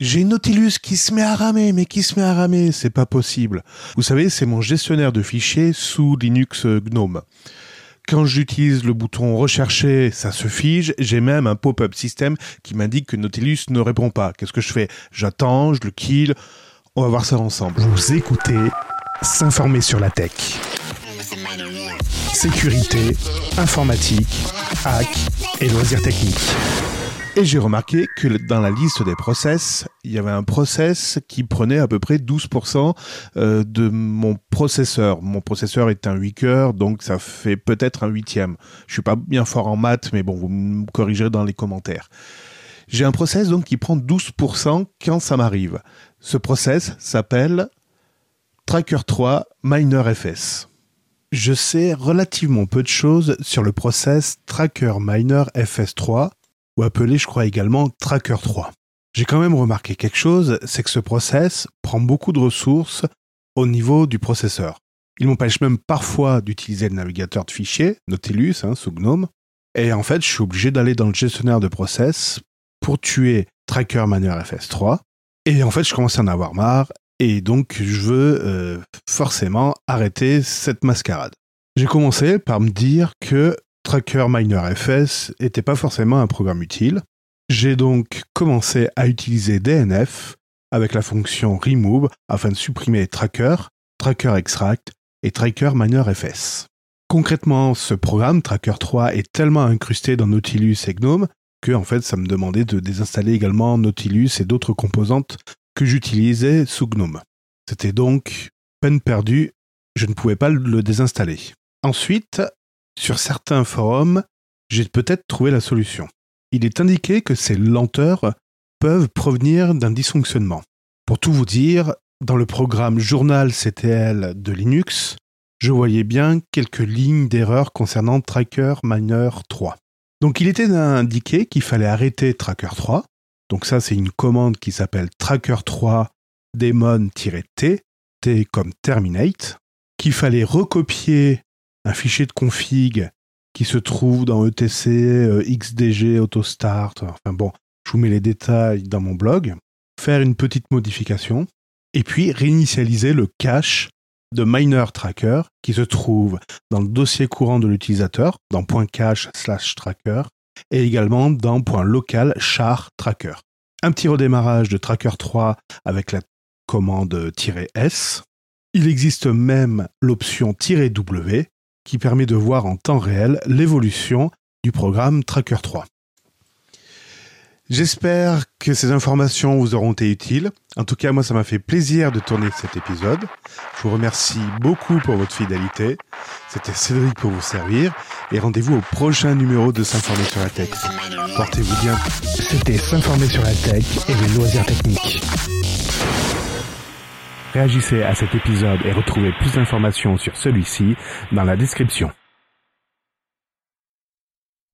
J'ai Nautilus qui se met à ramer, mais qui se met à ramer, c'est pas possible. Vous savez, c'est mon gestionnaire de fichiers sous Linux GNOME. Quand j'utilise le bouton rechercher, ça se fige. J'ai même un pop-up système qui m'indique que Nautilus ne répond pas. Qu'est-ce que je fais? J'attends, je le kill. On va voir ça ensemble. Vous écoutez S'informer sur la tech. Sécurité, informatique, hack et loisirs techniques. Et j'ai remarqué que dans la liste des process, il y avait un process qui prenait à peu près 12% euh, de mon processeur. Mon processeur est un 8 cœurs, donc ça fait peut-être un huitième. Je suis pas bien fort en maths, mais bon, vous me corrigerez dans les commentaires. J'ai un process donc qui prend 12% quand ça m'arrive. Ce process s'appelle Tracker 3 Miner FS. Je sais relativement peu de choses sur le process Tracker Miner FS3 appelé je crois également Tracker 3. J'ai quand même remarqué quelque chose, c'est que ce process prend beaucoup de ressources au niveau du processeur. Il m'empêche même parfois d'utiliser le navigateur de fichiers, Nautilus, hein, sous GNOME, et en fait je suis obligé d'aller dans le gestionnaire de process pour tuer Tracker Miner FS3, et en fait je commence à en avoir marre, et donc je veux euh, forcément arrêter cette mascarade. J'ai commencé par me dire que Tracker Miner FS n'était pas forcément un programme utile. J'ai donc commencé à utiliser DNF avec la fonction remove afin de supprimer Tracker, Tracker Extract et Tracker Miner FS. Concrètement, ce programme Tracker 3 est tellement incrusté dans Nautilus et GNOME que en fait ça me demandait de désinstaller également Nautilus et d'autres composantes que j'utilisais sous GNOME. C'était donc peine perdue, je ne pouvais pas le désinstaller. Ensuite, sur certains forums, j'ai peut-être trouvé la solution. Il est indiqué que ces lenteurs peuvent provenir d'un dysfonctionnement. Pour tout vous dire, dans le programme Journal CTL de Linux, je voyais bien quelques lignes d'erreur concernant Tracker Miner 3. Donc il était indiqué qu'il fallait arrêter Tracker 3. Donc ça c'est une commande qui s'appelle Tracker 3 daemon-t, T comme terminate, qu'il fallait recopier un fichier de config qui se trouve dans etc, euh, xdg, autostart, enfin bon, je vous mets les détails dans mon blog, faire une petite modification, et puis réinitialiser le cache de miner tracker qui se trouve dans le dossier courant de l'utilisateur, dans .cache slash tracker, et également dans .local char tracker. Un petit redémarrage de tracker 3 avec la commande "-s". Il existe même l'option "-w qui permet de voir en temps réel l'évolution du programme Tracker 3. J'espère que ces informations vous auront été utiles. En tout cas, moi, ça m'a fait plaisir de tourner cet épisode. Je vous remercie beaucoup pour votre fidélité. C'était Cédric pour vous servir. Et rendez-vous au prochain numéro de S'informer sur la tech. Portez-vous bien. C'était S'informer sur la tech et les loisirs techniques. Réagissez à cet épisode et retrouvez plus d'informations sur celui-ci dans la description.